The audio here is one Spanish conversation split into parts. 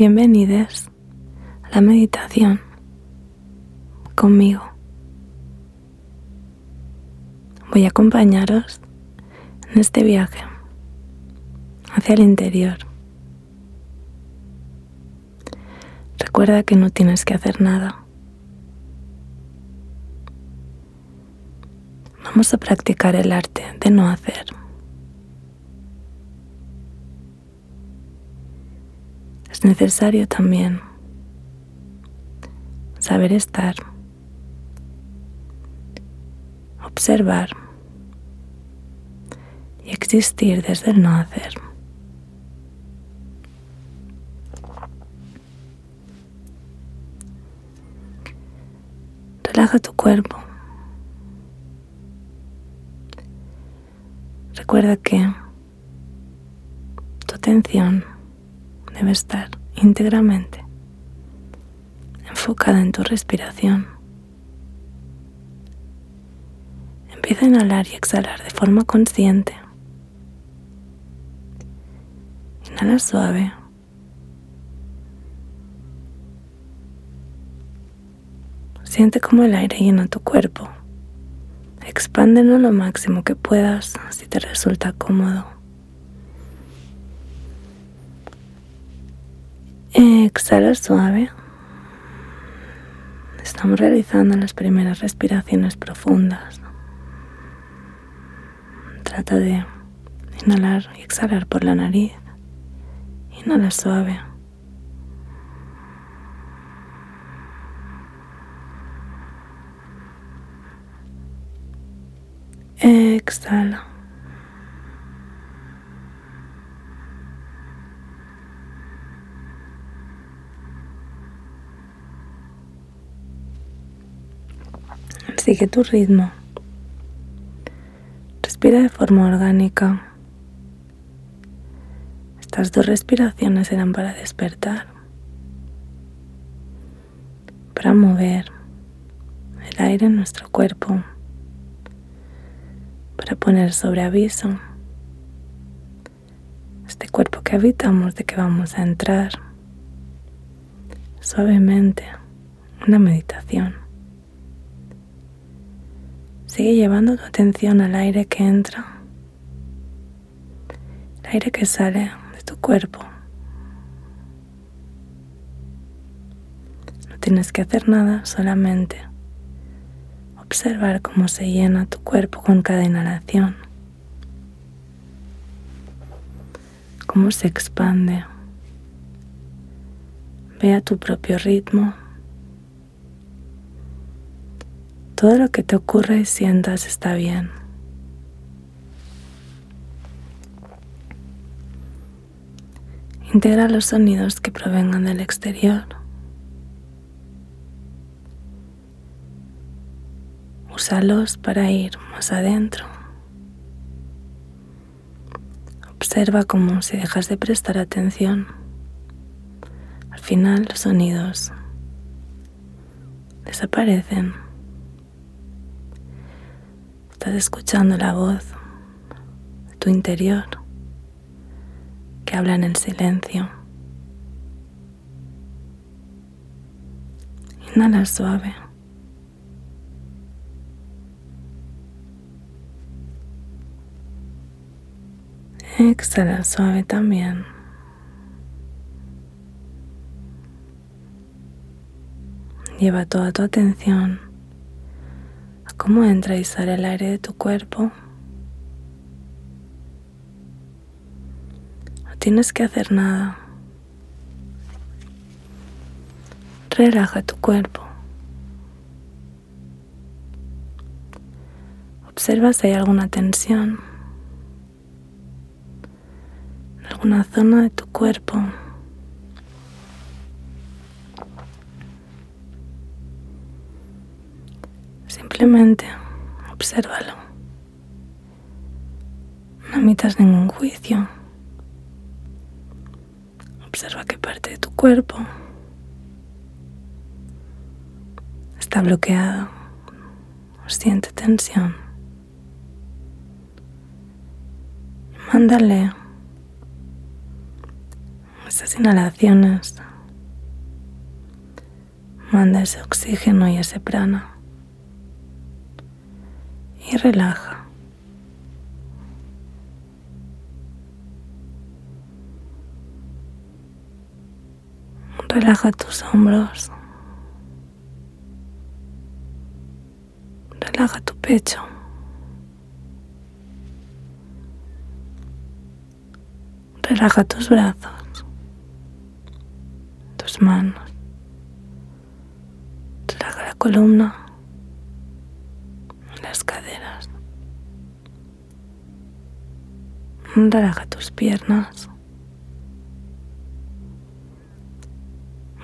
Bienvenidos a la meditación conmigo. Voy a acompañaros en este viaje hacia el interior. Recuerda que no tienes que hacer nada. Vamos a practicar el arte de no hacer. Es necesario también saber estar, observar y existir desde el no hacer. Relaja tu cuerpo. Recuerda que tu atención debe estar íntegramente enfocada en tu respiración. Empieza a inhalar y exhalar de forma consciente. Inhala suave. Siente cómo el aire llena tu cuerpo. Expándelo lo máximo que puedas si te resulta cómodo. Exhala suave. Estamos realizando las primeras respiraciones profundas. Trata de inhalar y exhalar por la nariz. Inhala suave. Exhala. Sigue tu ritmo. Respira de forma orgánica. Estas dos respiraciones serán para despertar, para mover el aire en nuestro cuerpo para poner sobre aviso este cuerpo que habitamos de que vamos a entrar suavemente una meditación. Sigue llevando tu atención al aire que entra, el aire que sale de tu cuerpo. No tienes que hacer nada, solamente observar cómo se llena tu cuerpo con cada inhalación, cómo se expande. Ve a tu propio ritmo. Todo lo que te ocurra y sientas está bien. Integra los sonidos que provengan del exterior. Úsalos para ir más adentro. Observa cómo si dejas de prestar atención, al final los sonidos desaparecen. Escuchando la voz tu interior que habla en el silencio. Inhala suave. Exhala suave también. Lleva toda tu atención cómo entra y sale el aire de tu cuerpo. No tienes que hacer nada. Relaja tu cuerpo. Observa si hay alguna tensión. alguna zona de tu cuerpo. Simplemente obsérvalo. No emitas ningún juicio. Observa qué parte de tu cuerpo está bloqueado o siente tensión. Mándale esas inhalaciones Manda ese oxígeno y ese prana. Y relaja. Relaja tus hombros. Relaja tu pecho. Relaja tus brazos, tus manos. Relaja la columna, Relaja tus piernas.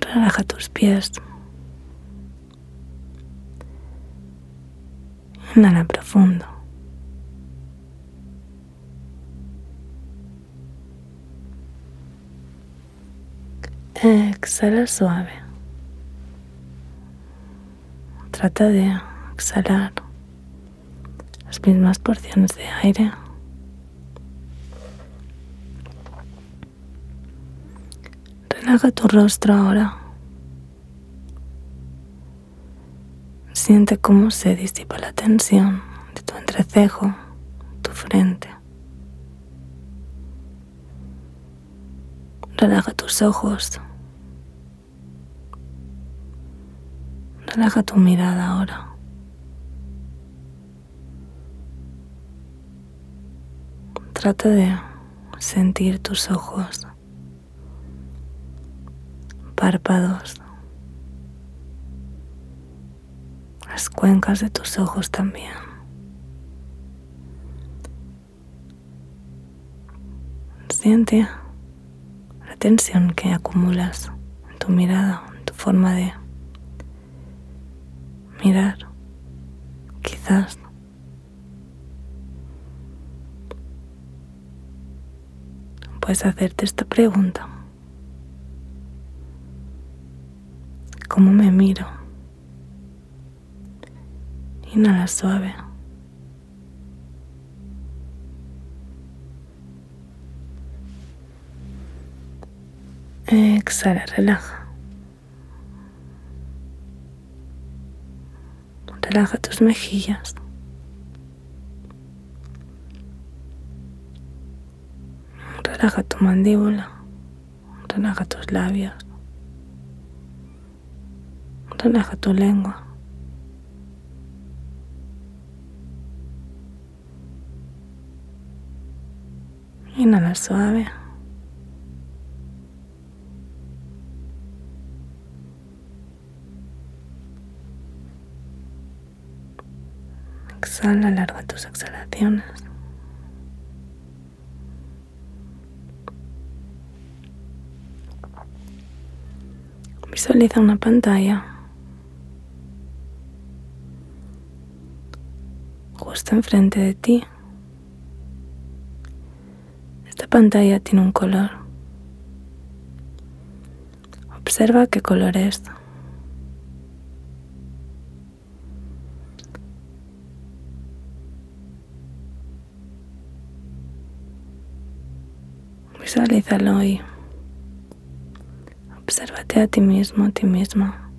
Relaja tus pies. Inhala profundo. Exhala suave. Trata de exhalar las mismas porciones de aire. Relaja tu rostro ahora. Siente cómo se disipa la tensión de tu entrecejo, tu frente. Relaja tus ojos. Relaja tu mirada ahora. Trata de sentir tus ojos, párpados, las cuencas de tus ojos también. Siente la tensión que acumulas en tu mirada, en tu forma de mirar, quizás. Puedes hacerte esta pregunta. ¿Cómo me miro? Inhala suave. Exhala, relaja. Relaja tus mejillas. Relaja tu mandíbula. Relaja tus labios. Relaja tu lengua. Suave. Exhala, alarga tus exhalaciones. Visualiza una pantalla justo enfrente de ti. Esta pantalla tiene un color. Observa qué color es. Visualízalo y obsérvate a ti mismo, a ti misma,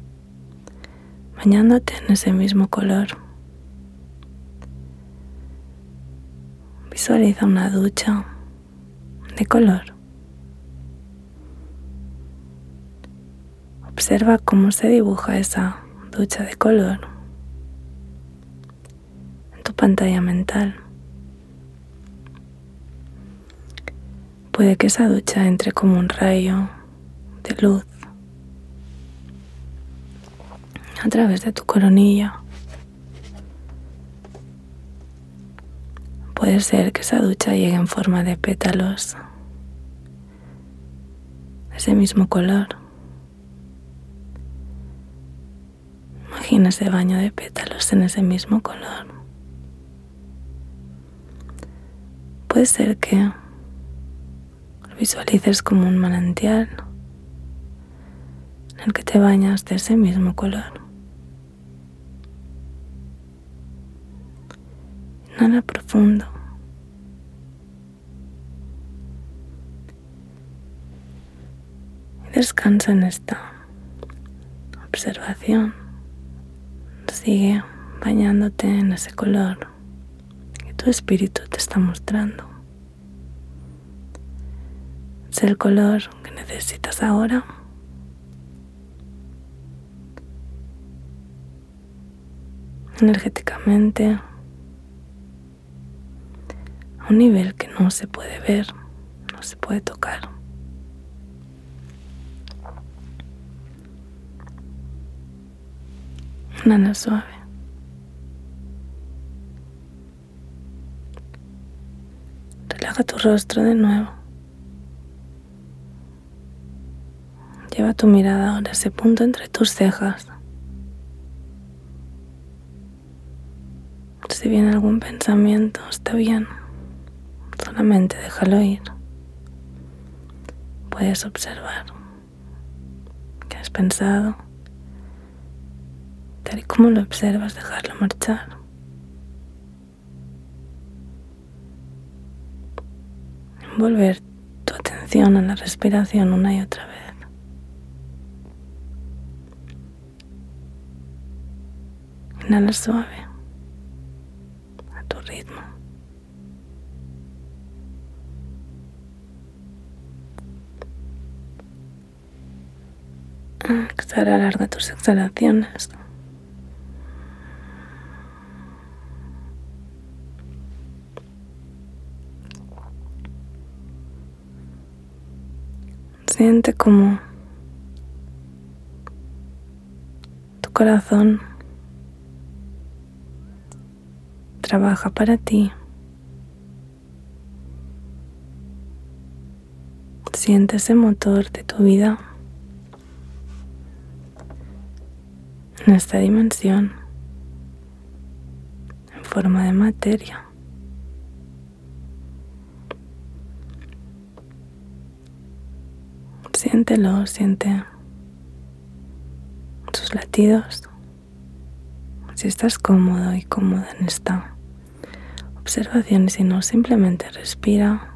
bañándote en ese mismo color. Visualiza una ducha de color. Observa cómo se dibuja esa ducha de color en tu pantalla mental. Puede que esa ducha entre como un rayo de luz a través de tu coronilla. Puede ser que esa ducha llegue en forma de pétalos, ese mismo color. Imagina ese baño de pétalos en ese mismo color. Puede ser que visualices como un manantial en el que te bañas de ese mismo color. Profundo. Y descansa en esta observación. Sigue bañándote en ese color que tu espíritu te está mostrando. Es el color que necesitas ahora. Energéticamente, un nivel que no se puede ver, no se puede tocar. Nana suave. Relaja tu rostro de nuevo. Lleva tu mirada ahora a ese punto entre tus cejas. Si viene algún pensamiento, está bien. Solamente déjalo ir. Puedes observar qué has pensado tal y como lo observas, dejarlo marchar. Envolver tu atención a la respiración una y otra vez. Inhala suave, Exhala, alarga tus exhalaciones. Siente como tu corazón trabaja para ti. Siente ese motor de tu vida en esta dimensión en forma de materia. Siéntelo, siente sus latidos. Si estás cómodo y cómoda en esta observación si no, simplemente respira.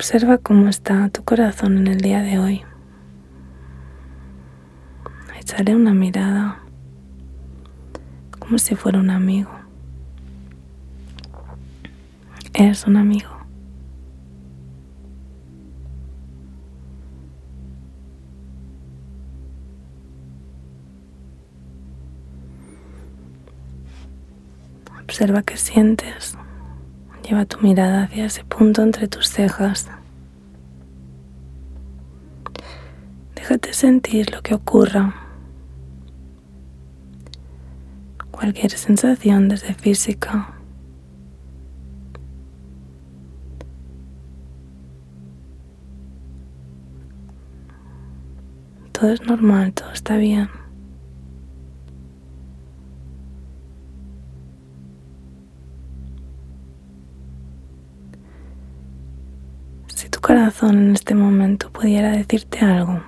Observa cómo está tu corazón en el día de hoy. Echaré una mirada como si fuera un amigo. Es un amigo. Observa qué sientes. Lleva tu mirada hacia ese punto entre tus cejas. Déjate sentir lo que ocurra. Cualquier sensación desde física todo es normal, todo está bien. Corazón en este momento pudiera decirte algo,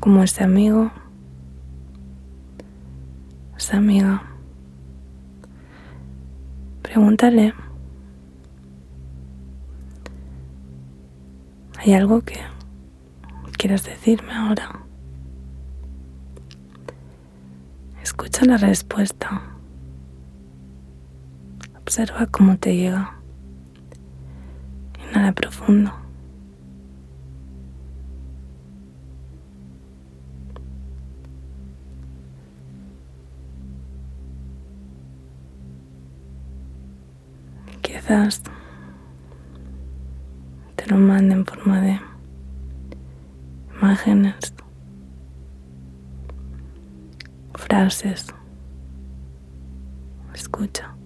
como ese amigo, esa amiga, pregúntale ¿Hay algo que quieras decirme ahora? Escucha la respuesta. Observa cómo te llega. Inhala profundo. Quizás lo mande en forma de imágenes, frases. Escucha.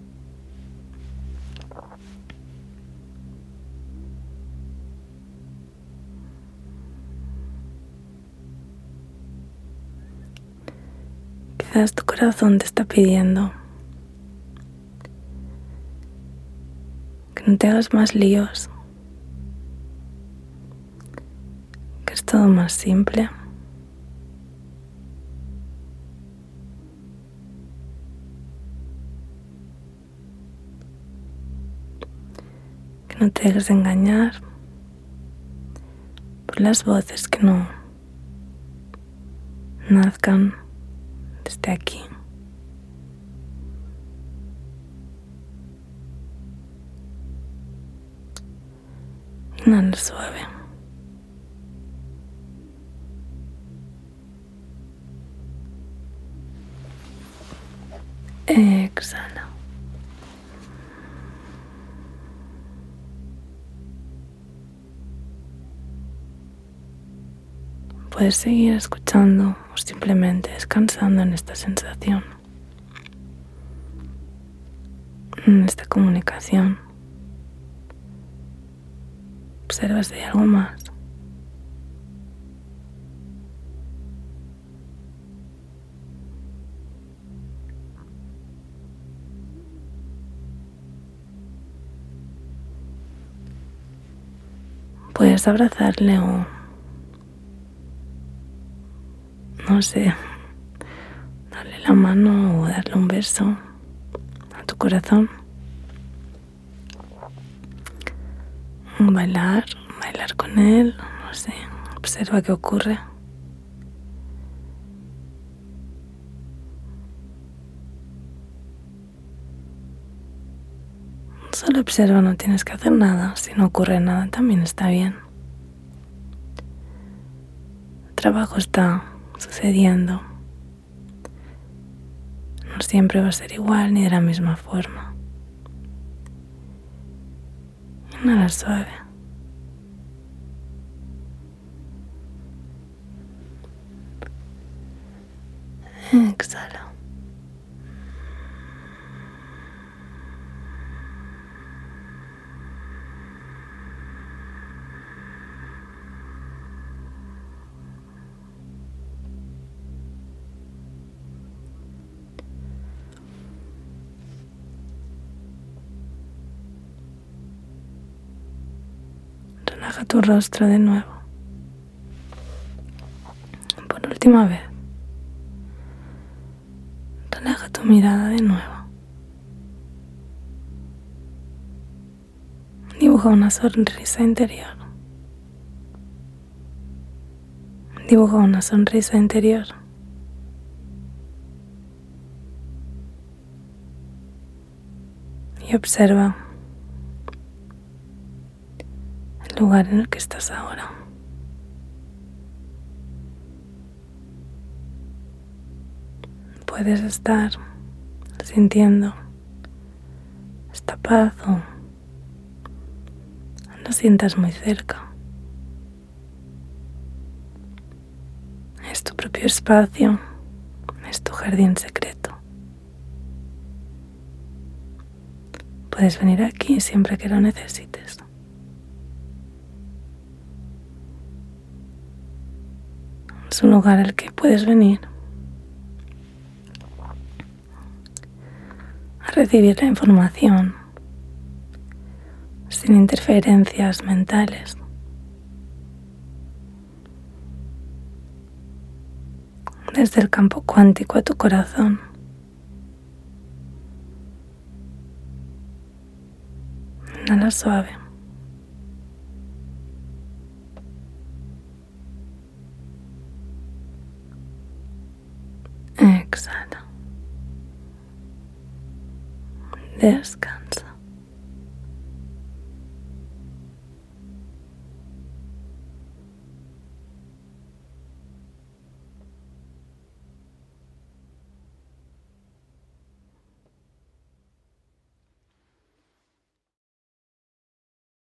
tu corazón te está pidiendo que no te hagas más líos, que es todo más simple. que No te dejes engañar por las voces que no nazcan desde aquí. Inhala suave. Exhala. Puedes seguir escuchando o simplemente descansando en esta sensación, en esta comunicación. Observa hay algo más. Puedes abrazarle o no sé, darle la mano o darle un beso a tu corazón. Bailar, bailar con él, no sé, observa qué ocurre. Solo observa, no tienes que hacer nada. Si no ocurre nada, también está bien. El trabajo está sucediendo. No siempre va a ser igual ni de la misma forma. Inhala suave. Exhala. Tu rostro de nuevo. Por última vez. Relaja tu mirada de nuevo. Dibuja una sonrisa interior. Dibuja una sonrisa interior. Y observa lugar en el que estás ahora. Puedes estar sintiendo esta paz o la sientas muy cerca. Es tu propio espacio, es tu jardín secreto. Puedes venir aquí siempre que lo necesites. Es un lugar al que puedes venir a recibir la información sin interferencias mentales. Desde el campo cuántico a tu corazón. Nada suave. Exhala. Descansa.